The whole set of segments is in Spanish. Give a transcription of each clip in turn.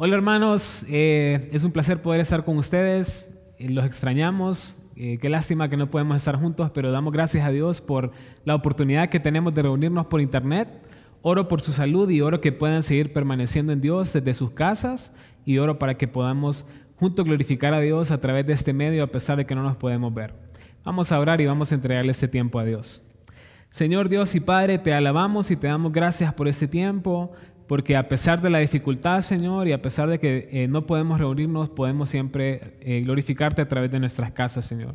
Hola hermanos, eh, es un placer poder estar con ustedes, eh, los extrañamos, eh, qué lástima que no podemos estar juntos, pero damos gracias a Dios por la oportunidad que tenemos de reunirnos por internet. Oro por su salud y oro que puedan seguir permaneciendo en Dios desde sus casas y oro para que podamos juntos glorificar a Dios a través de este medio a pesar de que no nos podemos ver. Vamos a orar y vamos a entregarle este tiempo a Dios. Señor Dios y Padre, te alabamos y te damos gracias por este tiempo porque a pesar de la dificultad, Señor, y a pesar de que eh, no podemos reunirnos, podemos siempre eh, glorificarte a través de nuestras casas, Señor.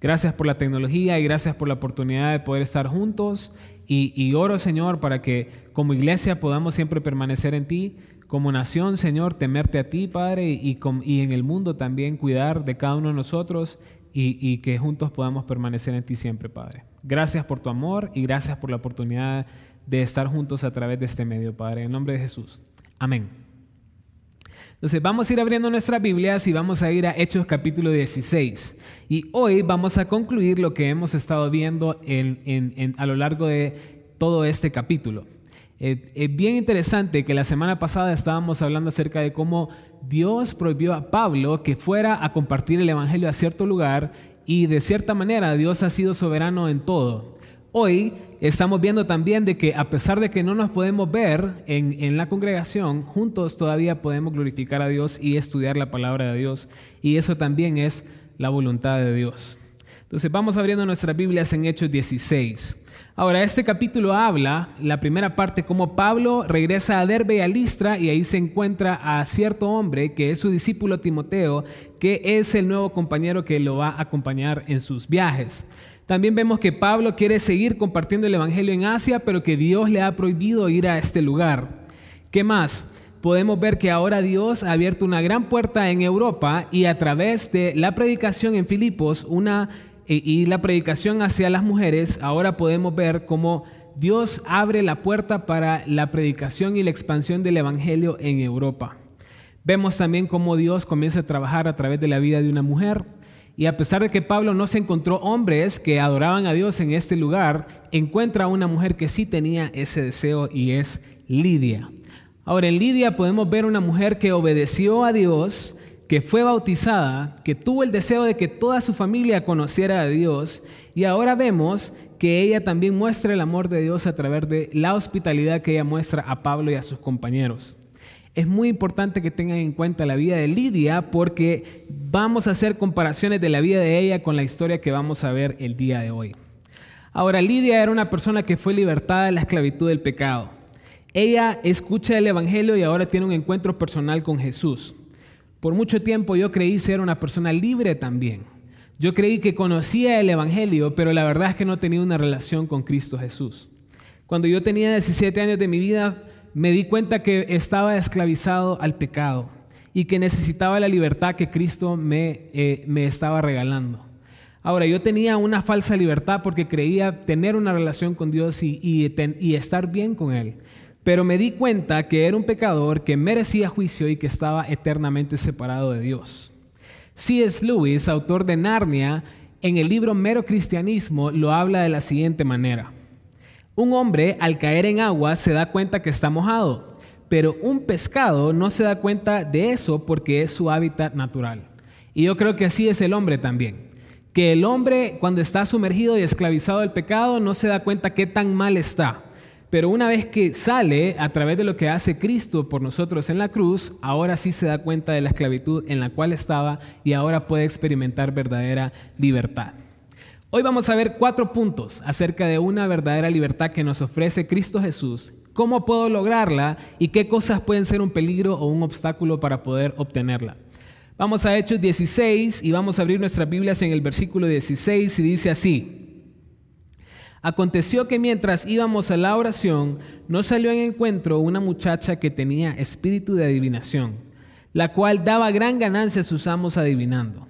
Gracias por la tecnología y gracias por la oportunidad de poder estar juntos. Y, oro, Señor, para que como iglesia podamos siempre permanecer en ti, como nación, Señor, temerte a ti, Padre, y, en el mundo también cuidar de cada uno de nosotros y, y, que juntos podamos permanecer en ti siempre, Padre. Gracias por tu amor y gracias por la oportunidad de estar juntos a través de este medio, Padre. En nombre de Jesús. Amén. Entonces vamos a ir abriendo nuestras Biblias y vamos a ir a Hechos capítulo 16. Y hoy vamos a concluir lo que hemos estado viendo en, a lo largo de todo este capítulo. Eh, es bien interesante que la semana pasada estábamos hablando acerca de cómo Dios prohibió a Pablo que fuera a compartir el Evangelio a cierto lugar y de cierta manera Dios ha sido soberano en todo. Hoy estamos viendo también de que a pesar de que no nos podemos ver en, la congregación, juntos todavía podemos glorificar a Dios y estudiar la palabra de Dios. Y eso también es la voluntad de Dios. Entonces vamos abriendo nuestras Biblias en Hechos 16. Ahora, este capítulo habla, la primera parte, como Pablo regresa a Derbe y a Listra y ahí se encuentra a cierto hombre que es su discípulo Timoteo, que es el nuevo compañero que lo va a acompañar en sus viajes. También vemos que Pablo quiere seguir compartiendo el Evangelio en Asia, pero que Dios le ha prohibido ir a este lugar. ¿Qué más? Podemos ver que ahora Dios ha abierto una gran puerta en Europa y a través de la predicación en Filipos una, y la predicación hacia las mujeres, ahora podemos ver cómo Dios abre la puerta para la predicación y la expansión del Evangelio en Europa. Vemos también cómo Dios comienza a trabajar a través de la vida de una mujer y a pesar de que Pablo no se encontró hombres que adoraban a Dios en este lugar, encuentra a una mujer que sí tenía ese deseo y es Lidia. Ahora en Lidia podemos ver una mujer que obedeció a Dios, que fue bautizada, que tuvo el deseo de que toda su familia conociera a Dios y ahora vemos que ella también muestra el amor de Dios a través de la hospitalidad que ella muestra a Pablo y a sus compañeros es muy importante que tengan en cuenta la vida de Lidia porque vamos a hacer comparaciones de la vida de ella con la historia que vamos a ver el día de hoy. Ahora, Lidia era una persona que fue libertada de la esclavitud del pecado. Ella escucha el Evangelio y ahora tiene un encuentro personal con Jesús. Por mucho tiempo yo creí ser una persona libre también. Yo creí que conocía el Evangelio, pero la verdad es que no tenía una relación con Cristo Jesús. Cuando yo tenía 17 años de mi vida, me di cuenta que estaba esclavizado al pecado y que necesitaba la libertad que Cristo me, eh, me estaba regalando. Ahora, yo tenía una falsa libertad porque creía tener una relación con Dios y, y, estar bien con Él. Pero me di cuenta que era un pecador que merecía juicio y que estaba eternamente separado de Dios. C.S. Lewis, autor de Narnia, en el libro Mero Cristianismo, lo habla de la siguiente manera. Un hombre al caer en agua se da cuenta que está mojado, pero un pescado no se da cuenta de eso porque es su hábitat natural. Y yo creo que así es el hombre también. Que el hombre cuando está sumergido y esclavizado del pecado no se da cuenta qué tan mal está. Pero una vez que sale a través de lo que hace Cristo por nosotros en la cruz, ahora sí se da cuenta de la esclavitud en la cual estaba y ahora puede experimentar verdadera libertad. Hoy vamos a ver cuatro puntos acerca de una verdadera libertad que nos ofrece Cristo Jesús, cómo puedo lograrla y qué cosas pueden ser un peligro o un obstáculo para poder obtenerla. Vamos a Hechos 16 y vamos a abrir nuestras Biblias en el versículo 16 y dice así. Aconteció que mientras íbamos a la oración, nos salió en encuentro una muchacha que tenía espíritu de adivinación, la cual daba gran ganancia a sus amos adivinando.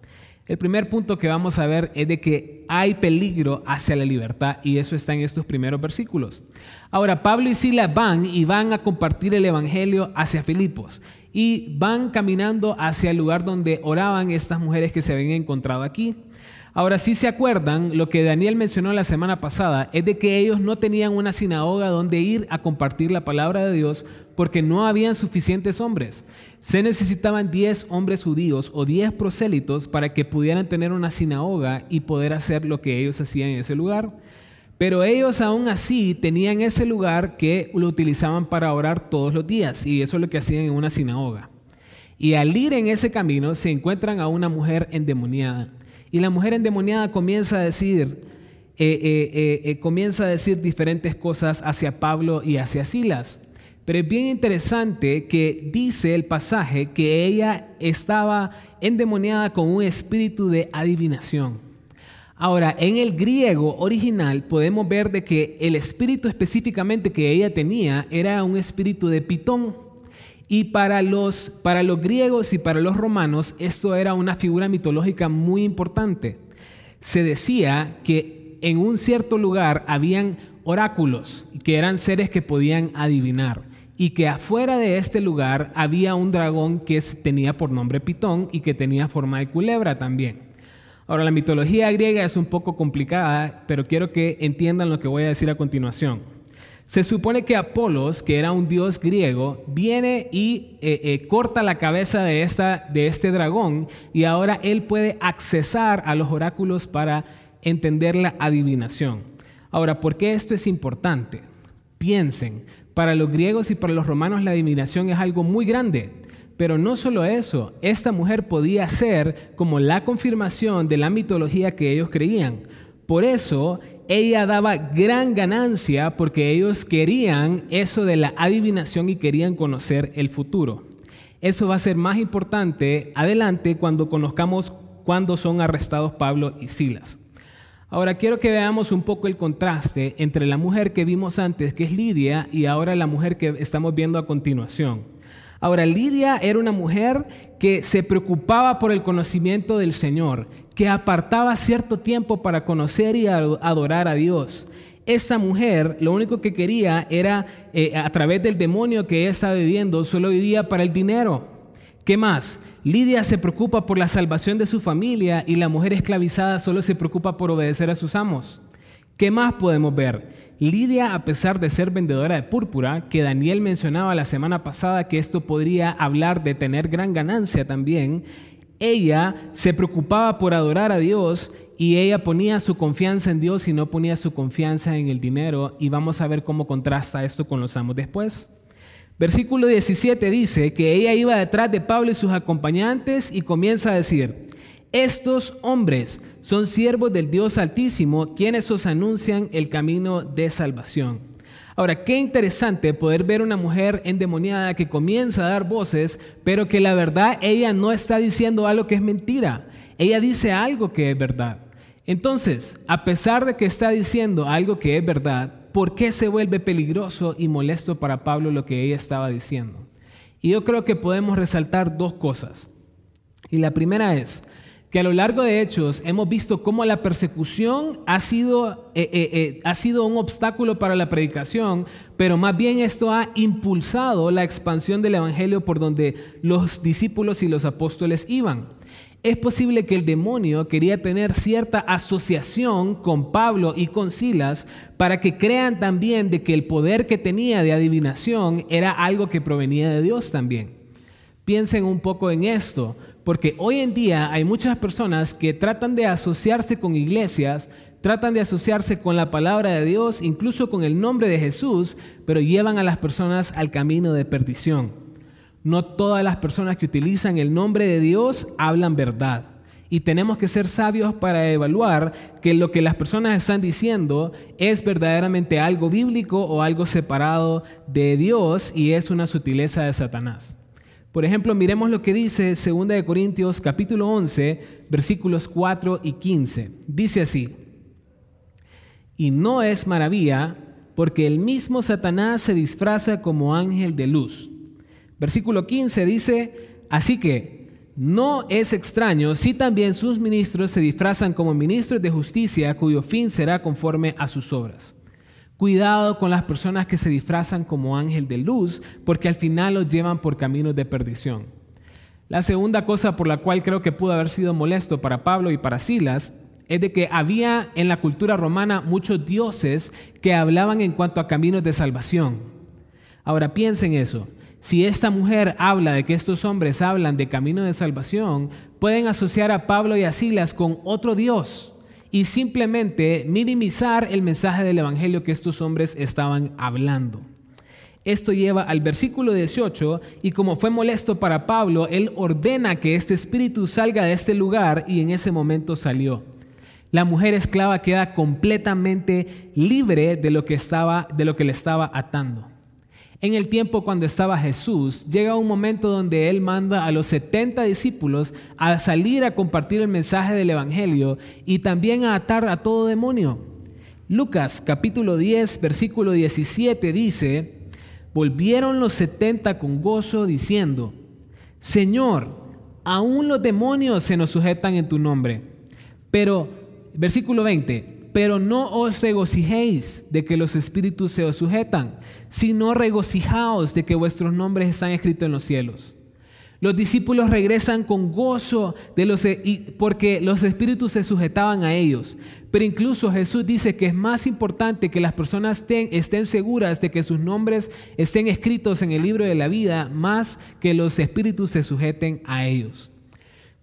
El primer punto que vamos a ver es de que hay peligro hacia la libertad y eso está en estos primeros versículos. Ahora, Pablo y Silas van y van a compartir el Evangelio hacia Filipos y van caminando hacia el lugar donde oraban estas mujeres que se habían encontrado aquí. Ahora, si se acuerdan, lo que Daniel mencionó la semana pasada es de que ellos no tenían una sinagoga donde ir a compartir la palabra de Dios porque no habían suficientes hombres. Se necesitaban 10 hombres judíos o 10 prosélitos para que pudieran tener una sinagoga y poder hacer lo que ellos hacían en ese lugar. Pero ellos aún así tenían ese lugar que lo utilizaban para orar todos los días y eso es lo que hacían en una sinagoga. Y al ir en ese camino se encuentran a una mujer endemoniada y la mujer endemoniada comienza a decir, eh, eh, eh, comienza a decir diferentes cosas hacia Pablo y hacia Silas. Pero es bien interesante que dice el pasaje que ella estaba endemoniada con un espíritu de adivinación. Ahora, en el griego original podemos ver de que el espíritu específicamente que ella tenía era un espíritu de pitón. Y para los, para los griegos y para los romanos esto era una figura mitológica muy importante. Se decía que en un cierto lugar habían oráculos, que eran seres que podían adivinar, y que afuera de este lugar había un dragón que tenía por nombre Pitón y que tenía forma de culebra también. Ahora, la mitología griega es un poco complicada, pero quiero que entiendan lo que voy a decir a continuación. Se supone que Apolos, que era un dios griego, viene y eh, eh, corta la cabeza de, esta, de este dragón y ahora él puede accesar a los oráculos para entender la adivinación. Ahora, ¿por qué esto es importante? Piensen, para los griegos y para los romanos la adivinación es algo muy grande. Pero no solo eso, esta mujer podía ser como la confirmación de la mitología que ellos creían. Por eso ella daba gran ganancia porque ellos querían eso de la adivinación y querían conocer el futuro. Eso va a ser más importante adelante cuando conozcamos cuándo son arrestados Pablo y Silas. Ahora quiero que veamos un poco el contraste entre la mujer que vimos antes, que es Lidia, y ahora la mujer que estamos viendo a continuación. Ahora, Lidia era una mujer que se preocupaba por el conocimiento del Señor, que apartaba cierto tiempo para conocer y adorar a Dios. Esta mujer lo único que quería era, eh, a través del demonio que ella estaba viviendo, solo vivía para el dinero. ¿Qué más? Lidia se preocupa por la salvación de su familia y la mujer esclavizada solo se preocupa por obedecer a sus amos. ¿Qué más podemos ver? Lidia, a pesar de ser vendedora de púrpura, que Daniel mencionaba la semana pasada que esto podría hablar de tener gran ganancia también, ella se preocupaba por adorar a Dios y ella ponía su confianza en Dios y no ponía su confianza en el dinero. Y vamos a ver cómo contrasta esto con los amos después. Versículo 17 dice que ella iba detrás de Pablo y sus acompañantes y comienza a decir, estos hombres son siervos del Dios Altísimo, quienes os anuncian el camino de salvación. Ahora, qué interesante poder ver una mujer endemoniada que comienza a dar voces, pero que la verdad ella no está diciendo algo que es mentira. Ella dice algo que es verdad. Entonces, a pesar de que está diciendo algo que es verdad, ¿por qué se vuelve peligroso y molesto para Pablo lo que ella estaba diciendo? Y yo creo que podemos resaltar dos cosas. Y la primera es, que a lo largo de Hechos hemos visto cómo la persecución ha sido, eh, eh, eh, ha sido un obstáculo para la predicación, pero más bien esto ha impulsado la expansión del Evangelio por donde los discípulos y los apóstoles iban. Es posible que el demonio quería tener cierta asociación con Pablo y con Silas para que crean también de que el poder que tenía de adivinación era algo que provenía de Dios también. Piensen un poco en esto. Porque hoy en día hay muchas personas que tratan de asociarse con iglesias, tratan de asociarse con la palabra de Dios, incluso con el nombre de Jesús, pero llevan a las personas al camino de perdición. No todas las personas que utilizan el nombre de Dios hablan verdad. Y tenemos que ser sabios para evaluar que lo que las personas están diciendo es verdaderamente algo bíblico o algo separado de Dios y es una sutileza de Satanás. Por ejemplo, miremos lo que dice 2 de Corintios capítulo 11, versículos 4 y 15. Dice así: Y no es maravilla, porque el mismo Satanás se disfraza como ángel de luz. Versículo 15 dice, así que no es extraño si también sus ministros se disfrazan como ministros de justicia cuyo fin será conforme a sus obras. Cuidado con las personas que se disfrazan como ángel de luz, porque al final los llevan por caminos de perdición. La segunda cosa por la cual creo que pudo haber sido molesto para Pablo y para Silas es de que había en la cultura romana muchos dioses que hablaban en cuanto a caminos de salvación. Ahora piensen eso. Si esta mujer habla de que estos hombres hablan de camino de salvación, pueden asociar a Pablo y a Silas con otro Dios y simplemente minimizar el mensaje del Evangelio que estos hombres estaban hablando. Esto lleva al versículo 18 y como fue molesto para Pablo, él ordena que este espíritu salga de este lugar y en ese momento salió. La mujer esclava queda completamente libre de lo que estaba de lo que le estaba atando. En el tiempo cuando estaba Jesús, llega un momento donde Él manda a los 70 discípulos a salir a compartir el mensaje del Evangelio y también a atar a todo demonio. Lucas capítulo 10, versículo 17 dice, volvieron los 70 con gozo diciendo, Señor, aún los demonios se nos sujetan en tu nombre. Pero, versículo 20, pero no os regocijéis de que los espíritus se os sujetan, sino regocijaos de que vuestros nombres están escritos en los cielos. Los discípulos regresan con gozo de los, e, porque los espíritus se sujetaban a ellos. Pero incluso Jesús dice que es más importante que las personas estén seguras de que sus nombres estén escritos en el libro de la vida, más que los espíritus se sujeten a ellos.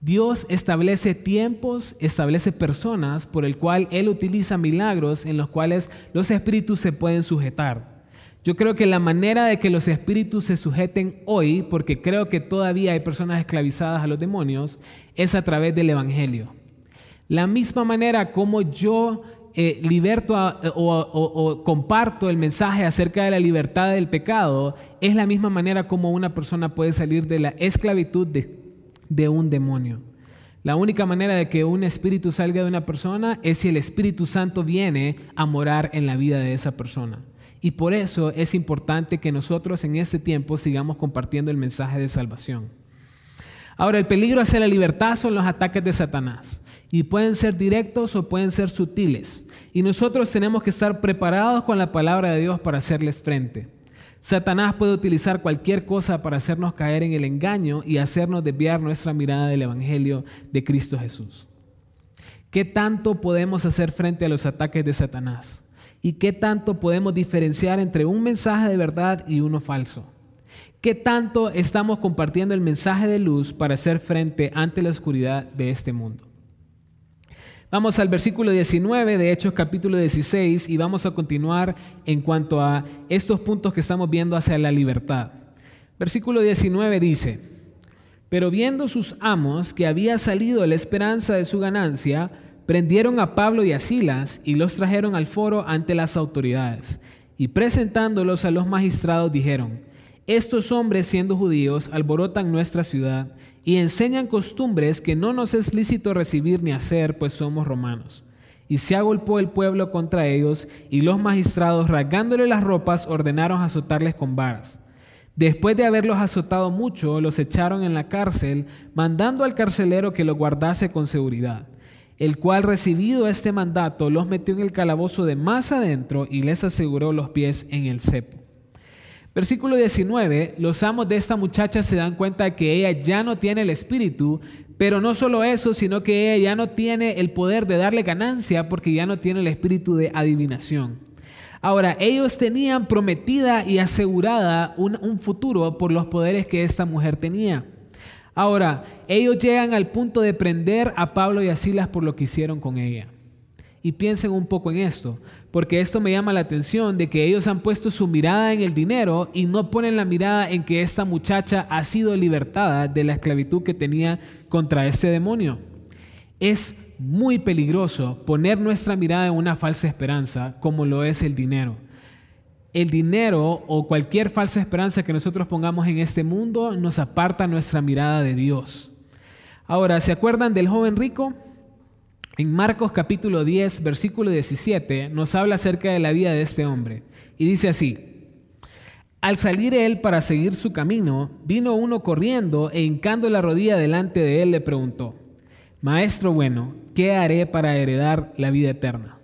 Dios establece tiempos, establece personas por el cual Él utiliza milagros en los cuales los espíritus se pueden sujetar. Yo creo que la manera de que los espíritus se sujeten hoy, porque creo que todavía hay personas esclavizadas a los demonios, es a través del Evangelio. La misma manera como yo eh, liberto o, comparto el mensaje acerca de la libertad del pecado, es la misma manera como una persona puede salir de la esclavitud de, de un demonio. La única manera de que un espíritu salga de una persona es si el Espíritu Santo viene a morar en la vida de esa persona. Y por eso es importante que nosotros en este tiempo sigamos compartiendo el mensaje de salvación. Ahora, el peligro hacia la libertad son los ataques de Satanás. Y pueden ser directos o pueden ser sutiles. Y nosotros tenemos que estar preparados con la palabra de Dios para hacerles frente. Satanás puede utilizar cualquier cosa para hacernos caer en el engaño y hacernos desviar nuestra mirada del Evangelio de Cristo Jesús. ¿Qué tanto podemos hacer frente a los ataques de Satanás? ¿Y qué tanto podemos diferenciar entre un mensaje de verdad y uno falso? ¿Qué tanto estamos compartiendo el mensaje de luz para hacer frente ante la oscuridad de este mundo? Vamos al versículo 19 de Hechos capítulo 16 y vamos a continuar en cuanto a estos puntos que estamos viendo hacia la libertad. Versículo 19 dice, pero viendo sus amos que había salido la esperanza de su ganancia, prendieron a Pablo y a Silas y los trajeron al foro ante las autoridades. Y presentándolos a los magistrados dijeron, estos hombres siendo judíos alborotan nuestra ciudad y enseñan costumbres que no nos es lícito recibir ni hacer, pues somos romanos. Y se agolpó el pueblo contra ellos, y los magistrados, rasgándole las ropas, ordenaron azotarles con varas. Después de haberlos azotado mucho, los echaron en la cárcel, mandando al carcelero que los guardase con seguridad, el cual, recibido este mandato, los metió en el calabozo de más adentro y les aseguró los pies en el cepo. Versículo 19, los amos de esta muchacha se dan cuenta que ella ya no tiene el espíritu, pero no solo eso, sino que ella ya no tiene el poder de darle ganancia porque ya no tiene el espíritu de adivinación. Ahora, ellos tenían prometida y asegurada un, un futuro por los poderes que esta mujer tenía. Ahora, ellos llegan al punto de prender a Pablo y a Silas por lo que hicieron con ella. Y piensen un poco en esto porque esto me llama la atención de que ellos han puesto su mirada en el dinero y no ponen la mirada en que esta muchacha ha sido libertada de la esclavitud que tenía contra este demonio. Es muy peligroso poner nuestra mirada en una falsa esperanza como lo es el dinero. El dinero o cualquier falsa esperanza que nosotros pongamos en este mundo nos aparta nuestra mirada de Dios. Ahora, ¿se acuerdan del joven rico? En Marcos capítulo 10, versículo 17, nos habla acerca de la vida de este hombre. Y dice así, Al salir él para seguir su camino, vino uno corriendo e hincando la rodilla delante de él le preguntó, Maestro bueno, ¿qué haré para heredar la vida eterna?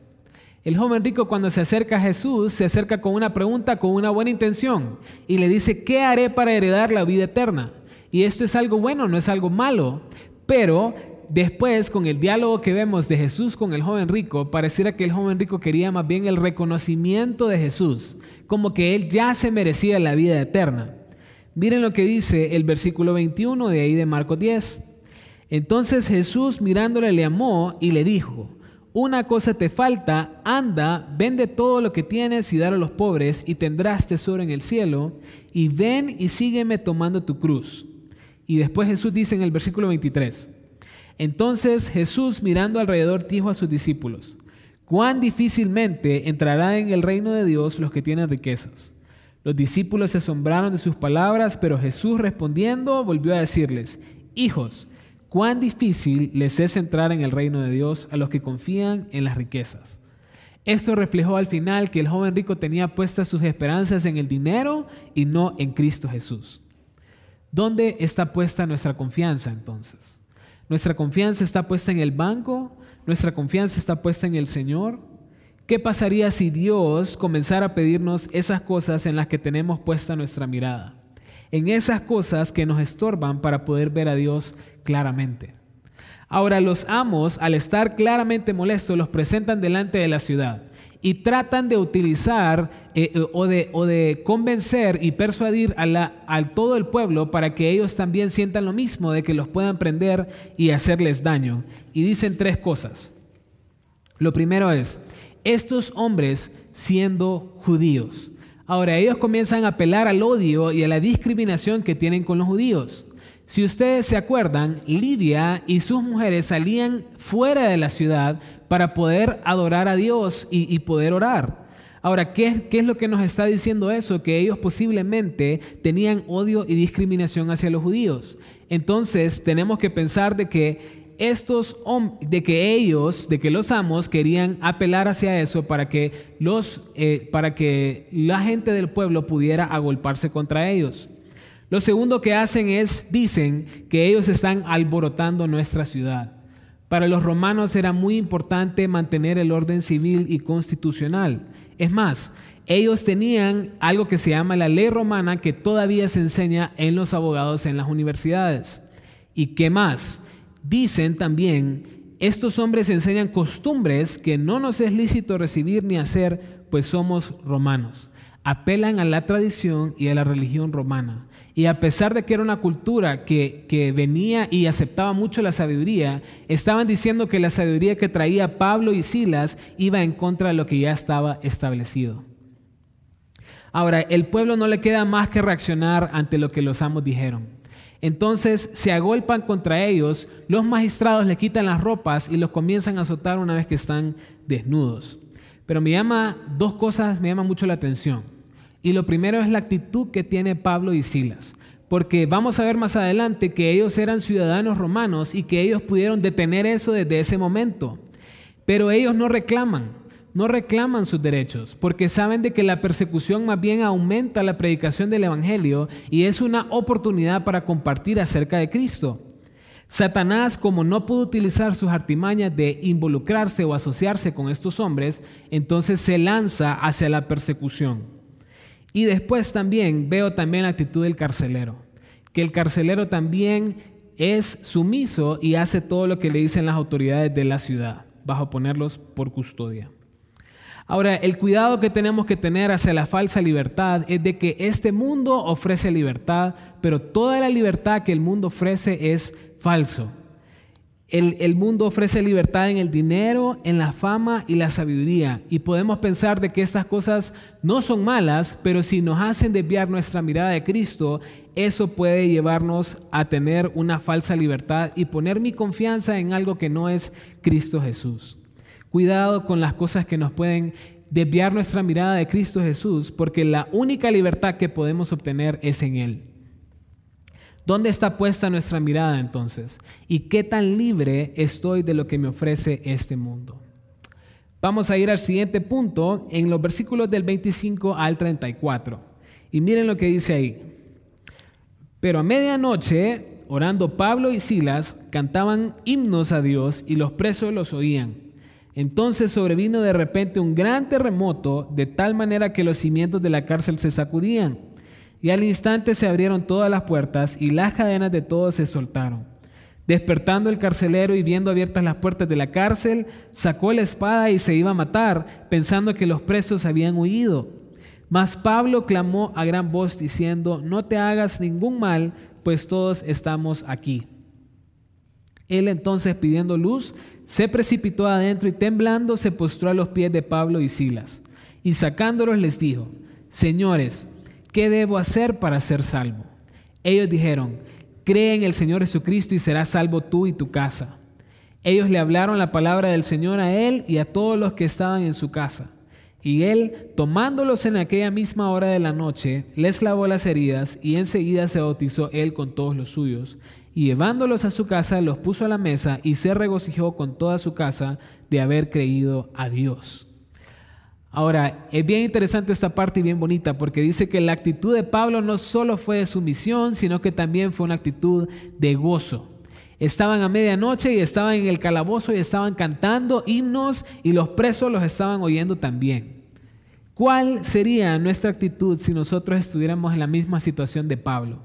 El joven rico cuando se acerca a Jesús se acerca con una pregunta, con una buena intención y le dice, ¿qué haré para heredar la vida eterna? Y esto es algo bueno, no es algo malo, pero después con el diálogo que vemos de Jesús con el joven rico, pareciera que el joven rico quería más bien el reconocimiento de Jesús, como que él ya se merecía la vida eterna. Miren lo que dice el versículo 21 de ahí de Marcos 10. Entonces Jesús mirándole le amó y le dijo, una cosa te falta, anda, vende todo lo que tienes y dar a los pobres y tendrás tesoro en el cielo, y ven y sígueme tomando tu cruz. Y después Jesús dice en el versículo 23, entonces Jesús mirando alrededor dijo a sus discípulos, cuán difícilmente entrará en el reino de Dios los que tienen riquezas. Los discípulos se asombraron de sus palabras, pero Jesús respondiendo volvió a decirles, hijos, cuán difícil les es entrar en el reino de Dios a los que confían en las riquezas. Esto reflejó al final que el joven rico tenía puestas sus esperanzas en el dinero y no en Cristo Jesús. ¿Dónde está puesta nuestra confianza entonces? ¿Nuestra confianza está puesta en el banco? ¿Nuestra confianza está puesta en el Señor? ¿Qué pasaría si Dios comenzara a pedirnos esas cosas en las que tenemos puesta nuestra mirada? En esas cosas que nos estorban para poder ver a Dios claramente. Ahora los amos, al estar claramente molestos, los presentan delante de la ciudad y tratan de utilizar eh, eh, o, de, o, de, convencer y persuadir a, la, todo el pueblo para que ellos también sientan lo mismo, de que los puedan prender y hacerles daño. Y dicen tres cosas. Lo primero es, estos hombres siendo judíos. Ahora ellos comienzan a apelar al odio y a la discriminación que tienen con los judíos. Si ustedes se acuerdan, Lidia y sus mujeres salían fuera de la ciudad para poder adorar a Dios y, poder orar. Ahora, ¿qué, ¿qué, es lo que nos está diciendo eso? Que ellos posiblemente tenían odio y discriminación hacia los judíos. Entonces, tenemos que pensar de que estos de que ellos, de que los amos querían apelar hacia eso para que los, eh, para que la gente del pueblo pudiera agolparse contra ellos. Lo segundo que hacen es, dicen que ellos están alborotando nuestra ciudad. Para los romanos era muy importante mantener el orden civil y constitucional. Es más, ellos tenían algo que se llama la ley romana que todavía se enseña en los abogados en las universidades. ¿Y qué más? Dicen también, estos hombres enseñan costumbres que no nos es lícito recibir ni hacer, pues somos romanos apelan a la tradición y a la religión romana. Y a pesar de que era una cultura que, que, venía y aceptaba mucho la sabiduría, estaban diciendo que la sabiduría que traía Pablo y Silas iba en contra de lo que ya estaba establecido. Ahora, el pueblo no le queda más que reaccionar ante lo que los amos dijeron. Entonces se agolpan contra ellos, los magistrados les quitan las ropas y los comienzan a azotar una vez que están desnudos. Pero me llama dos cosas, me llama mucho la atención. Y lo primero es la actitud que tiene Pablo y Silas. Porque vamos a ver más adelante que ellos eran ciudadanos romanos y que ellos pudieron detener eso desde ese momento. Pero ellos no reclaman, no reclaman sus derechos, porque saben de que la persecución más bien aumenta la predicación del Evangelio y es una oportunidad para compartir acerca de Cristo. Satanás, como no pudo utilizar sus artimañas de involucrarse o asociarse con estos hombres, entonces se lanza hacia la persecución. Y después también veo también la actitud del carcelero, que el carcelero también es sumiso y hace todo lo que le dicen las autoridades de la ciudad, bajo ponerlos por custodia. Ahora, el cuidado que tenemos que tener hacia la falsa libertad es de que este mundo ofrece libertad, pero toda la libertad que el mundo ofrece es falso. El, mundo ofrece libertad en el dinero, en la fama y la sabiduría. Y podemos pensar de que estas cosas no son malas, pero si nos hacen desviar nuestra mirada de Cristo, eso puede llevarnos a tener una falsa libertad y poner mi confianza en algo que no es Cristo Jesús. Cuidado con las cosas que nos pueden desviar nuestra mirada de Cristo Jesús, porque la única libertad que podemos obtener es en Él. ¿Dónde está puesta nuestra mirada entonces? ¿Y qué tan libre estoy de lo que me ofrece este mundo? Vamos a ir al siguiente punto en los versículos del 25 al 34. Y miren lo que dice ahí. Pero a medianoche, orando Pablo y Silas, cantaban himnos a Dios y los presos los oían. Entonces sobrevino de repente un gran terremoto, de tal manera que los cimientos de la cárcel se sacudían. Y al instante se abrieron todas las puertas y las cadenas de todos se soltaron. Despertando el carcelero y viendo abiertas las puertas de la cárcel, sacó la espada y se iba a matar, pensando que los presos habían huido. Mas Pablo clamó a gran voz diciendo, no te hagas ningún mal, pues todos estamos aquí. Él entonces pidiendo luz, se precipitó adentro y temblando se postró a los pies de Pablo y Silas. Y sacándolos les dijo, Señores, ¿qué debo hacer para ser salvo? Ellos dijeron, Cree en el Señor Jesucristo y serás salvo tú y tu casa. Ellos le hablaron la palabra del Señor a él y a todos los que estaban en su casa. Y él, tomándolos en aquella misma hora de la noche, les lavó las heridas y enseguida se bautizó él con todos los suyos y llevándolos a su casa los puso a la mesa y se regocijó con toda su casa de haber creído a Dios. Ahora, es bien interesante esta parte y bien bonita porque dice que la actitud de Pablo no solo fue de sumisión, sino que también fue una actitud de gozo. Estaban a medianoche y estaban en el calabozo y estaban cantando himnos y los presos los estaban oyendo también. ¿Cuál sería nuestra actitud si nosotros estuviéramos en la misma situación de Pablo?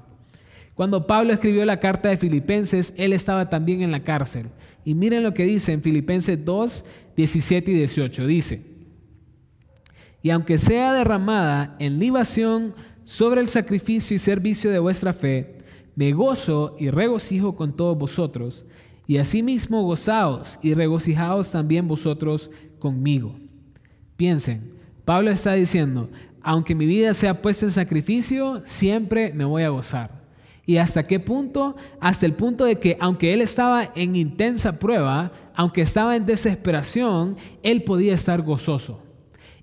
Cuando Pablo escribió la carta de Filipenses, él estaba también en la cárcel. Y miren lo que dice en Filipenses 2, 17 y 18. Dice, y aunque sea derramada en libación sobre el sacrificio y servicio de vuestra fe, me gozo y regocijo con todos vosotros, y asimismo gozaos y regocijaos también vosotros conmigo. Piensen, Pablo está diciendo, aunque mi vida sea puesta en sacrificio, siempre me voy a gozar. ¿Y hasta qué punto? Hasta el punto de que aunque él estaba en intensa prueba, aunque estaba en desesperación, él podía estar gozoso.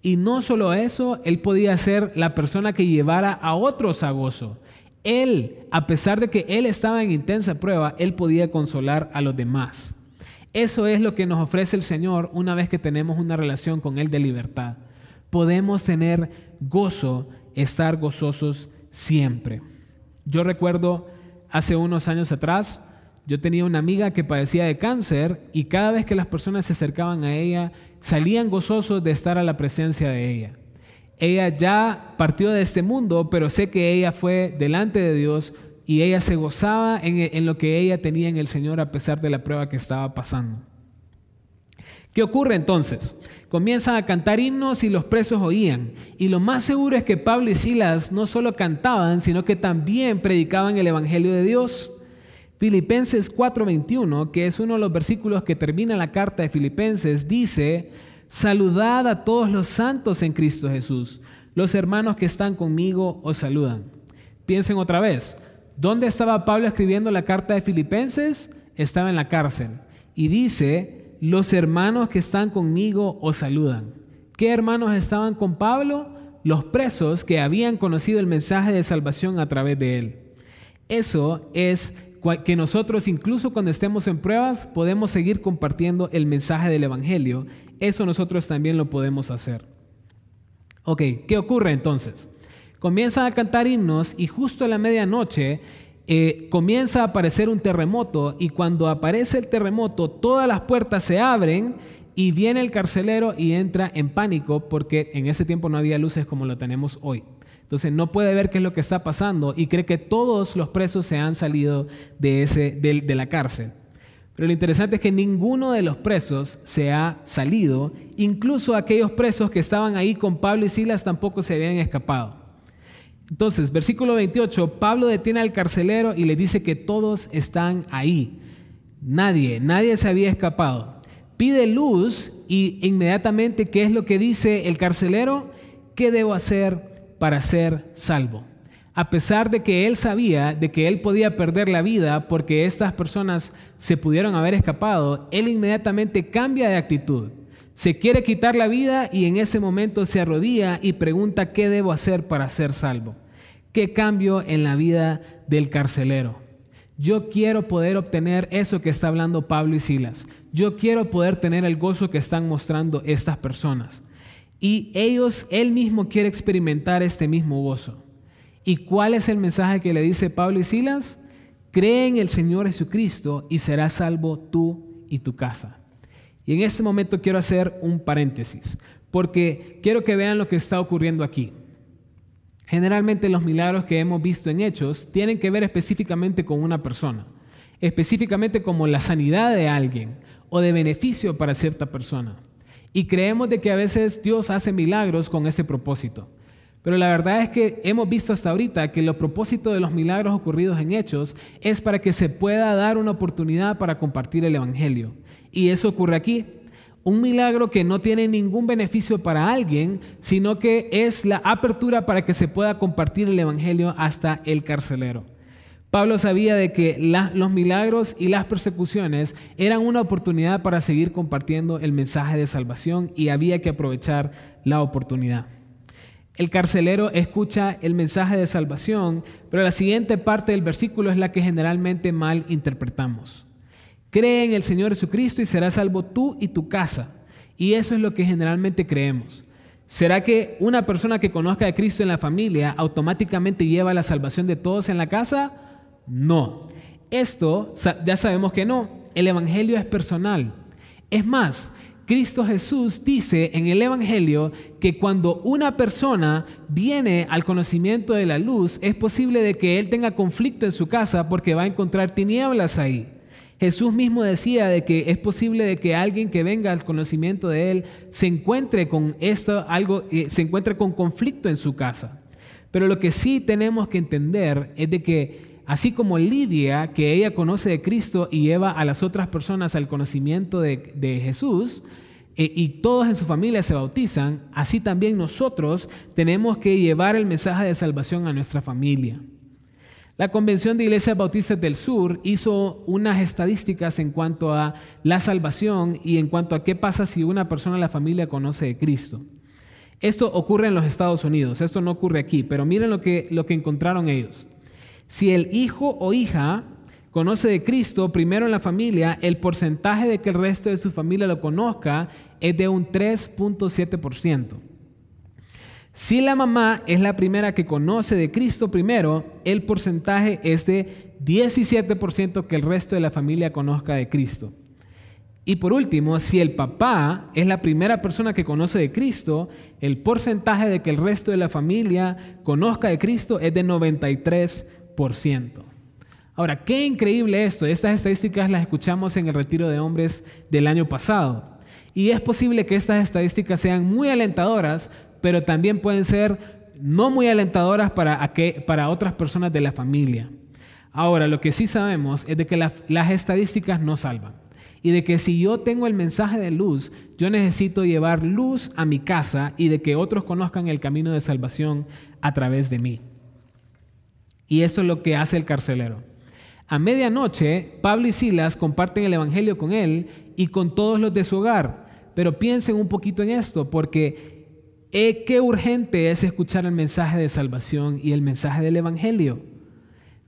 Y no solo eso, él podía ser la persona que llevara a otros a gozo. Él, a pesar de que él estaba en intensa prueba, él podía consolar a los demás. Eso es lo que nos ofrece el Señor una vez que tenemos una relación con Él de libertad. Podemos tener gozo, estar gozosos siempre. Yo recuerdo hace unos años atrás, yo tenía una amiga que padecía de cáncer y cada vez que las personas se acercaban a ella, salían gozosos de estar a la presencia de ella. Ella ya partió de este mundo, pero sé que ella fue delante de Dios y ella se gozaba en, en lo que ella tenía en el Señor a pesar de la prueba que estaba pasando. ¿Qué ocurre entonces? Comienzan a cantar himnos y los presos oían. Y lo más seguro es que Pablo y Silas no solo cantaban, sino que también predicaban el Evangelio de Dios. Filipenses 4:21, que es uno de los versículos que termina la carta de Filipenses, dice, saludad a todos los santos en Cristo Jesús. Los hermanos que están conmigo os saludan. Piensen otra vez, ¿dónde estaba Pablo escribiendo la carta de Filipenses? Estaba en la cárcel. Y dice, los hermanos que están conmigo os saludan. ¿Qué hermanos estaban con Pablo? Los presos que habían conocido el mensaje de salvación a través de él. Eso es que nosotros incluso cuando estemos en pruebas podemos seguir compartiendo el mensaje del Evangelio. Eso nosotros también lo podemos hacer. Ok, ¿qué ocurre entonces? Comienzan a cantar himnos y justo a la medianoche eh, comienza a aparecer un terremoto y cuando aparece el terremoto todas las puertas se abren y viene el carcelero y entra en pánico porque en ese tiempo no había luces como lo tenemos hoy. Entonces no puede ver qué es lo que está pasando y cree que todos los presos se han salido de, ese, de la cárcel. Pero lo interesante es que ninguno de los presos se ha salido, incluso aquellos presos que estaban ahí con Pablo y Silas tampoco se habían escapado. Entonces, versículo 28, Pablo detiene al carcelero y le dice que todos están ahí. Nadie, nadie se había escapado. Pide luz y inmediatamente, ¿qué es lo que dice el carcelero? ¿Qué debo hacer para ser salvo? A pesar de que él sabía de que él podía perder la vida porque estas personas se pudieron haber escapado, él inmediatamente cambia de actitud. Se quiere quitar la vida y en ese momento se arrodilla y pregunta qué debo hacer para ser salvo. ¿Qué cambio en la vida del carcelero? Yo quiero poder obtener eso que está hablando Pablo y Silas. Yo quiero poder tener el gozo que están mostrando estas personas. Y ellos, él mismo quiere experimentar este mismo gozo. ¿Y cuál es el mensaje que le dice Pablo y Silas? Cree en el Señor Jesucristo y serás salvo tú y tu casa. Y en este momento quiero hacer un paréntesis, porque quiero que vean lo que está ocurriendo aquí. Generalmente los milagros que hemos visto en hechos tienen que ver específicamente con una persona, específicamente como la sanidad de alguien o de beneficio para cierta persona. Y creemos de que a veces Dios hace milagros con ese propósito. Pero la verdad es que hemos visto hasta ahorita que el propósito de los milagros ocurridos en hechos es para que se pueda dar una oportunidad para compartir el Evangelio. Y eso ocurre aquí. Un milagro que no tiene ningún beneficio para alguien, sino que es la apertura para que se pueda compartir el Evangelio hasta el carcelero. Pablo sabía de que los milagros y las persecuciones eran una oportunidad para seguir compartiendo el mensaje de salvación y había que aprovechar la oportunidad. El carcelero escucha el mensaje de salvación, pero la siguiente parte del versículo es la que generalmente mal interpretamos. Cree en el Señor Jesucristo y serás salvo tú y tu casa. Y eso es lo que generalmente creemos. ¿Será que una persona que conozca a Cristo en la familia automáticamente lleva la salvación de todos en la casa? No. Esto ya sabemos que no. El Evangelio es personal. Es más, Cristo Jesús dice en el Evangelio que cuando una persona viene al conocimiento de la luz, es posible de que él tenga conflicto en su casa porque va a encontrar tinieblas ahí. Jesús mismo decía de que es posible de que alguien que venga al conocimiento de él se encuentre con esto algo eh, se encuentre con conflicto en su casa. Pero lo que sí tenemos que entender es de que así como Lidia, que ella conoce de Cristo y lleva a las otras personas al conocimiento de, Jesús, eh, y todos en su familia se bautizan, así también nosotros tenemos que llevar el mensaje de salvación a nuestra familia. La Convención de Iglesias Bautistas del Sur hizo unas estadísticas en cuanto a la salvación y en cuanto a qué pasa si una persona en la familia conoce de Cristo. Esto ocurre en los Estados Unidos, esto no ocurre aquí, pero miren lo que, lo que encontraron ellos. Si el hijo o hija conoce de Cristo primero en la familia, el porcentaje de que el resto de su familia lo conozca es de un 3.7%. Si la mamá es la primera que conoce de Cristo primero, el porcentaje es de 17% que el resto de la familia conozca de Cristo. Y por último, si el papá es la primera persona que conoce de Cristo, el porcentaje de que el resto de la familia conozca de Cristo es de 93%. Ahora, qué increíble esto. Estas estadísticas las escuchamos en el retiro de hombres del año pasado. Y es posible que estas estadísticas sean muy alentadoras, pero también pueden ser no muy alentadoras para, para otras personas de la familia. Ahora, lo que sí sabemos es de que las estadísticas no salvan y de que si yo tengo el mensaje de luz, yo necesito llevar luz a mi casa y de que otros conozcan el camino de salvación a través de mí. Y eso es lo que hace el carcelero. A medianoche, Pablo y Silas comparten el Evangelio con él y con todos los de su hogar. Pero piensen un poquito en esto, porque eh, qué urgente es escuchar el mensaje de salvación y el mensaje del Evangelio.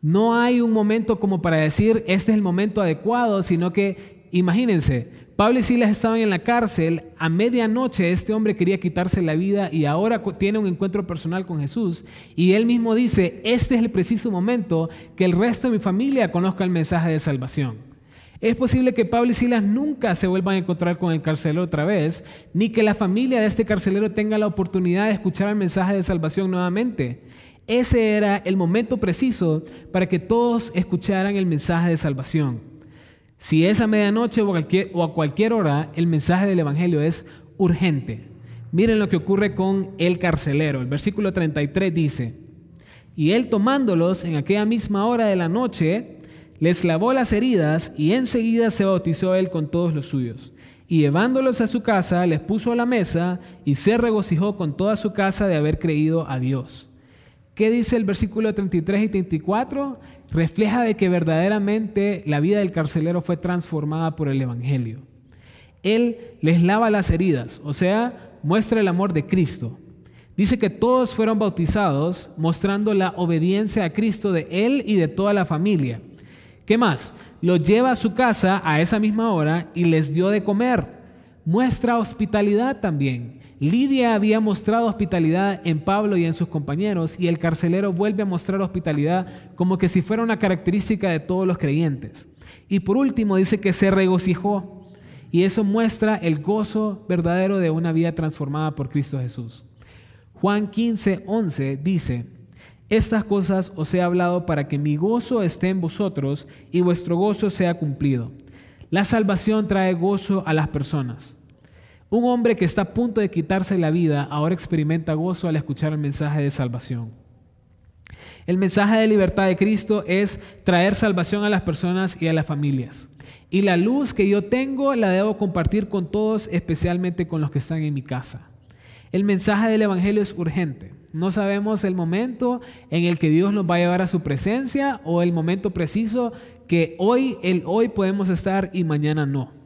No hay un momento como para decir, este es el momento adecuado, sino que, imagínense, Pablo y Silas estaban en la cárcel, a medianoche este hombre quería quitarse la vida y ahora tiene un encuentro personal con Jesús y él mismo dice, este es el preciso momento que el resto de mi familia conozca el mensaje de salvación. Es posible que Pablo y Silas nunca se vuelvan a encontrar con el carcelero otra vez, ni que la familia de este carcelero tenga la oportunidad de escuchar el mensaje de salvación nuevamente. Ese era el momento preciso para que todos escucharan el mensaje de salvación. Si es a medianoche o a cualquier, o a cualquier hora, el mensaje del Evangelio es urgente. Miren lo que ocurre con el carcelero. El versículo 33 dice, y él tomándolos en aquella misma hora de la noche, les lavó las heridas y enseguida se bautizó él con todos los suyos. Y llevándolos a su casa, les puso a la mesa y se regocijó con toda su casa de haber creído a Dios. ¿Qué dice el versículo 33 y 34? Refleja de que verdaderamente la vida del carcelero fue transformada por el Evangelio. Él les lava las heridas, o sea, muestra el amor de Cristo. Dice que todos fueron bautizados mostrando la obediencia a Cristo de él y de toda la familia. ¿Qué más? Los lleva a su casa a esa misma hora y les dio de comer. Muestra hospitalidad también. Lidia había mostrado hospitalidad en Pablo y en sus compañeros y el carcelero vuelve a mostrar hospitalidad como que si fuera una característica de todos los creyentes. Y por último dice que se regocijó y eso muestra el gozo verdadero de una vida transformada por Cristo Jesús. Juan 15, 11 dice, estas cosas os he hablado para que mi gozo esté en vosotros y vuestro gozo sea cumplido. La salvación trae gozo a las personas. Un hombre que está a punto de quitarse la vida ahora experimenta gozo al escuchar el mensaje de salvación. El mensaje de libertad de Cristo es traer salvación a las personas y a las familias. Y la luz que yo tengo la debo compartir con todos, especialmente con los que están en mi casa. El mensaje del Evangelio es urgente. No sabemos el momento en el que Dios nos va a llevar a su presencia o el momento preciso que hoy, el hoy podemos estar y mañana no.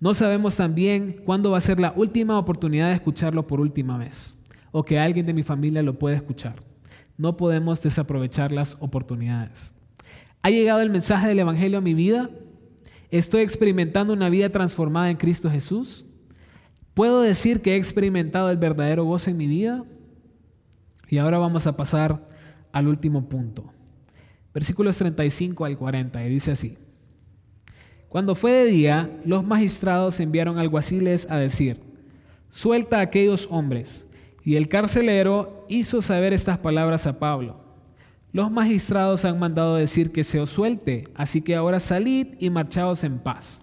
No sabemos también cuándo va a ser la última oportunidad de escucharlo por última vez o que alguien de mi familia lo pueda escuchar. No podemos desaprovechar las oportunidades. ¿Ha llegado el mensaje del Evangelio a mi vida? ¿Estoy experimentando una vida transformada en Cristo Jesús? ¿Puedo decir que he experimentado el verdadero gozo en mi vida? Y ahora vamos a pasar al último punto. Versículos 35 al 40, y dice así. Cuando fue de día, los magistrados enviaron alguaciles a decir, suelta a aquellos hombres. Y el carcelero hizo saber estas palabras a Pablo. Los magistrados han mandado decir que se os suelte, así que ahora salid y marchaos en paz.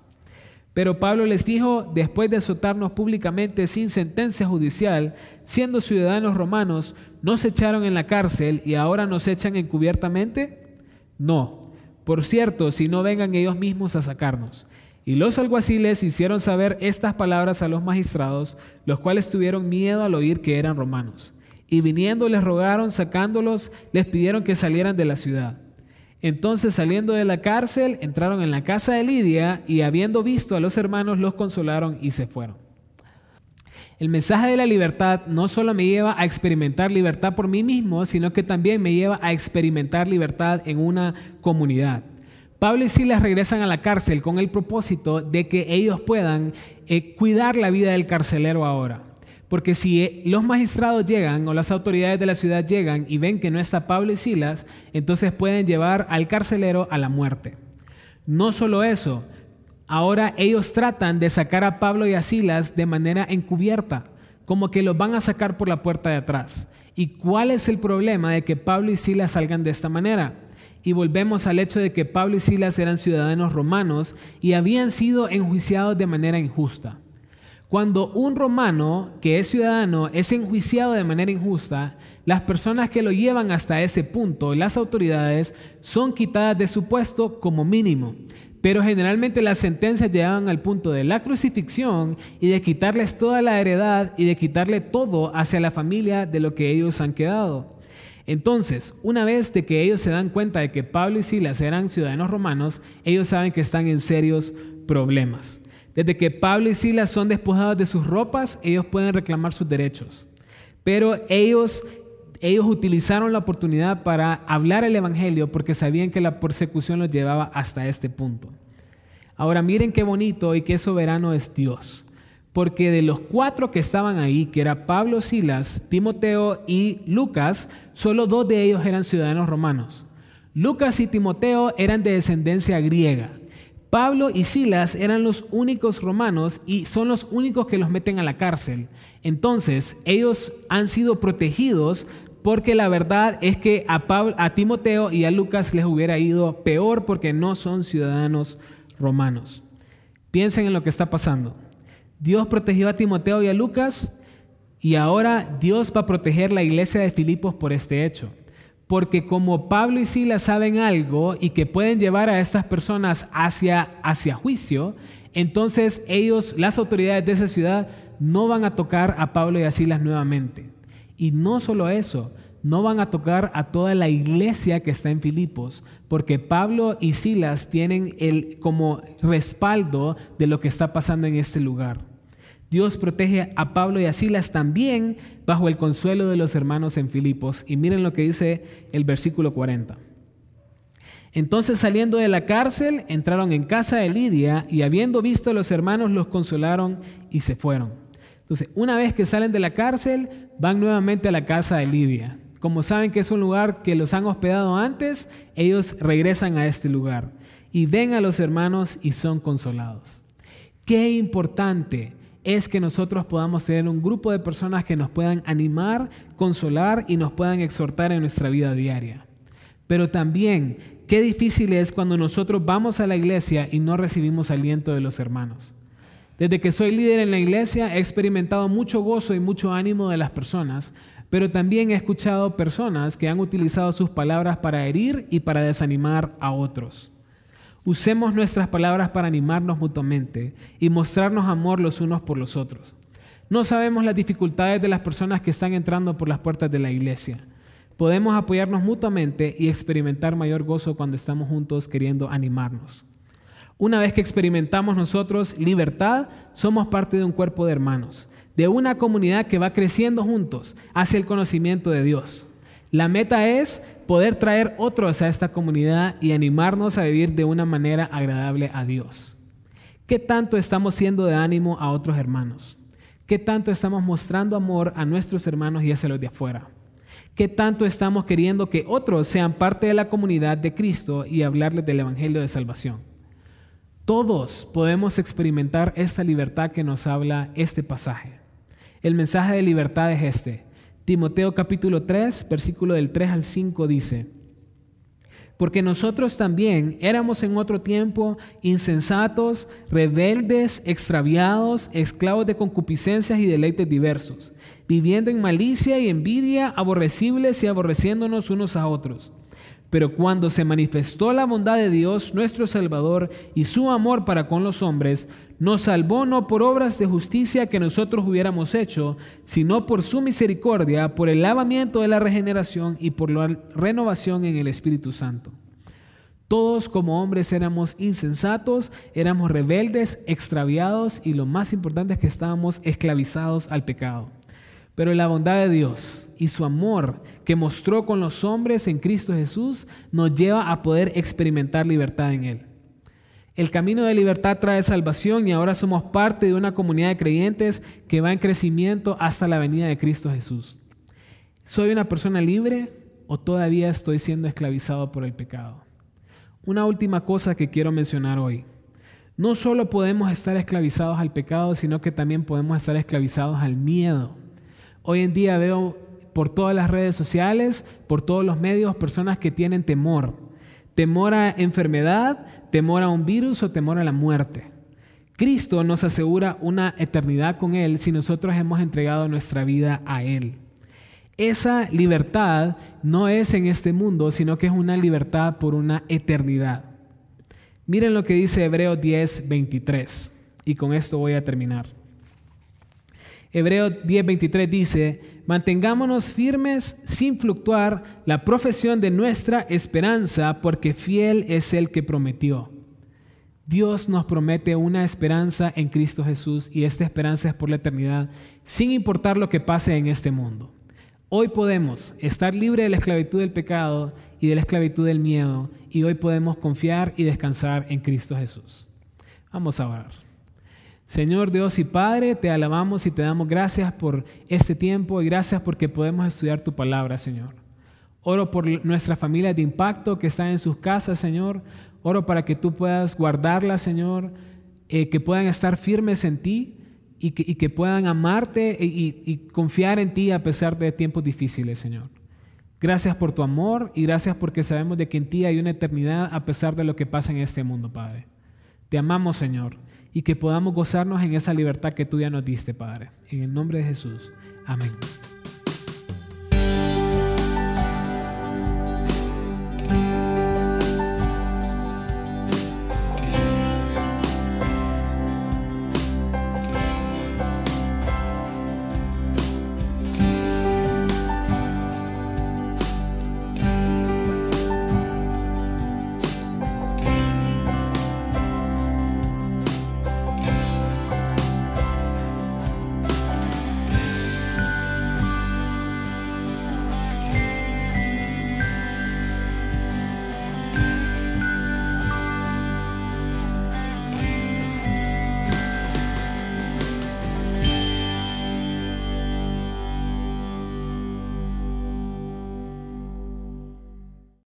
Pero Pablo les dijo, después de azotarnos públicamente sin sentencia judicial, siendo ciudadanos romanos, ¿nos echaron en la cárcel y ahora nos echan encubiertamente? No, por cierto, si no vengan ellos mismos a sacarnos. Y los alguaciles hicieron saber estas palabras a los magistrados, los cuales tuvieron miedo al oír que eran romanos. Y viniendo les rogaron, sacándolos, les pidieron que salieran de la ciudad. Entonces saliendo de la cárcel, entraron en la casa de Lidia y habiendo visto a los hermanos, los consolaron y se fueron. El mensaje de la libertad no solo me lleva a experimentar libertad por mí mismo, sino que también me lleva a experimentar libertad en una comunidad. Pablo y Silas regresan a la cárcel con el propósito de que ellos puedan eh, cuidar la vida del carcelero ahora. Porque si eh, los magistrados llegan o las autoridades de la ciudad llegan y ven que no está Pablo y Silas, entonces pueden llevar al carcelero a la muerte. No solo eso, Ahora ellos tratan de sacar a Pablo y a Silas de manera encubierta, como que los van a sacar por la puerta de atrás. ¿Y cuál es el problema de que Pablo y Silas salgan de esta manera? Y volvemos al hecho de que Pablo y Silas eran ciudadanos romanos y habían sido enjuiciados de manera injusta. Cuando un romano que es ciudadano es enjuiciado de manera injusta, las personas que lo llevan hasta ese punto, las autoridades, son quitadas de su puesto como mínimo. Pero generalmente las sentencias llegaban al punto de la crucifixión y de quitarles toda la heredad y de quitarle todo hacia la familia de lo que ellos han quedado. Entonces, una vez de que ellos se dan cuenta de que Pablo y Silas eran ciudadanos romanos, ellos saben que están en serios problemas. Desde que Pablo y Silas son despojados de sus ropas, ellos pueden reclamar sus derechos. Pero ellos ellos utilizaron la oportunidad para hablar el Evangelio porque sabían que la persecución los llevaba hasta este punto. Ahora miren qué bonito y qué soberano es Dios. Porque de los cuatro que estaban ahí, que era Pablo, Silas, Timoteo y Lucas, solo dos de ellos eran ciudadanos romanos. Lucas y Timoteo eran de descendencia griega. Pablo y Silas eran los únicos romanos y son los únicos que los meten a la cárcel. Entonces, ellos han sido protegidos porque la verdad es que a, a Timoteo y a Lucas les hubiera ido peor porque no son ciudadanos romanos. Piensen en lo que está pasando. Dios protegió a Timoteo y a Lucas y ahora Dios va a proteger la iglesia de Filipos por este hecho. Porque como Pablo y Silas saben algo y que pueden llevar a estas personas hacia, hacia juicio, entonces ellos, las autoridades de esa ciudad, no van a tocar a Pablo y a Silas nuevamente. Y no solo eso, no van a tocar a toda la iglesia que está en Filipos, porque Pablo y Silas tienen el como respaldo de lo que está pasando en este lugar. Dios protege a Pablo y a Silas también bajo el consuelo de los hermanos en Filipos. Y miren lo que dice el versículo 40. Entonces saliendo de la cárcel, entraron en casa de Lidia y habiendo visto a los hermanos los consolaron y se fueron. Entonces, una vez que salen de la cárcel, van nuevamente a la casa de Lidia. Como saben que es un lugar que los han hospedado antes, ellos regresan a este lugar y ven a los hermanos y son consolados. Qué importante es que nosotros podamos tener un grupo de personas que nos puedan animar, consolar y nos puedan exhortar en nuestra vida diaria. Pero también, qué difícil es cuando nosotros vamos a la iglesia y no recibimos aliento de los hermanos. Desde que soy líder en la iglesia he experimentado mucho gozo y mucho ánimo de las personas, pero también he escuchado personas que han utilizado sus palabras para herir y para desanimar a otros. Usemos nuestras palabras para animarnos mutuamente y mostrarnos amor los unos por los otros. No sabemos las dificultades de las personas que están entrando por las puertas de la iglesia. Podemos apoyarnos mutuamente y experimentar mayor gozo cuando estamos juntos queriendo animarnos. Una vez que experimentamos nosotros libertad, somos parte de un cuerpo de hermanos, de una comunidad que va creciendo juntos hacia el conocimiento de Dios. La meta es poder traer otros a esta comunidad y animarnos a vivir de una manera agradable a Dios. ¿Qué tanto estamos siendo de ánimo a otros hermanos? ¿Qué tanto estamos mostrando amor a nuestros hermanos y hacia los de afuera? ¿Qué tanto estamos queriendo que otros sean parte de la comunidad de Cristo y hablarles del Evangelio de Salvación? Todos podemos experimentar esta libertad que nos habla este pasaje. El mensaje de libertad es este. Timoteo capítulo 3, versículo del 3 al 5 dice, porque nosotros también éramos en otro tiempo insensatos, rebeldes, extraviados, esclavos de concupiscencias y deleites diversos, viviendo en malicia y envidia, aborrecibles y aborreciéndonos unos a otros. Pero cuando se manifestó la bondad de Dios, nuestro Salvador, y su amor para con los hombres, nos salvó no por obras de justicia que nosotros hubiéramos hecho, sino por su misericordia, por el lavamiento de la regeneración y por la renovación en el Espíritu Santo. Todos como hombres éramos insensatos, éramos rebeldes, extraviados y lo más importante es que estábamos esclavizados al pecado. Pero la bondad de Dios y su amor que mostró con los hombres en Cristo Jesús nos lleva a poder experimentar libertad en Él. El camino de libertad trae salvación y ahora somos parte de una comunidad de creyentes que va en crecimiento hasta la venida de Cristo Jesús. ¿Soy una persona libre o todavía estoy siendo esclavizado por el pecado? Una última cosa que quiero mencionar hoy. No solo podemos estar esclavizados al pecado, sino que también podemos estar esclavizados al miedo. Hoy en día veo por todas las redes sociales, por todos los medios, personas que tienen temor. Temor a enfermedad, temor a un virus o temor a la muerte. Cristo nos asegura una eternidad con Él si nosotros hemos entregado nuestra vida a Él. Esa libertad no es en este mundo, sino que es una libertad por una eternidad. Miren lo que dice Hebreos 10, 23. Y con esto voy a terminar. Hebreo 10:23 dice, mantengámonos firmes sin fluctuar la profesión de nuestra esperanza, porque fiel es el que prometió. Dios nos promete una esperanza en Cristo Jesús y esta esperanza es por la eternidad, sin importar lo que pase en este mundo. Hoy podemos estar libres de la esclavitud del pecado y de la esclavitud del miedo y hoy podemos confiar y descansar en Cristo Jesús. Vamos a orar. Señor Dios y Padre, te alabamos y te damos gracias por este tiempo y gracias porque podemos estudiar tu palabra, Señor. Oro por nuestra familia de impacto que está en sus casas, Señor. Oro para que tú puedas guardarla, Señor, eh, que puedan estar firmes en ti y que, puedan amarte y, y confiar en ti a pesar de tiempos difíciles, Señor. Gracias por tu amor y gracias porque sabemos de que en ti hay una eternidad a pesar de lo que pasa en este mundo, Padre. Te amamos, Señor y que podamos gozarnos en esa libertad que tú ya nos diste, Padre. En el nombre de Jesús. Amén.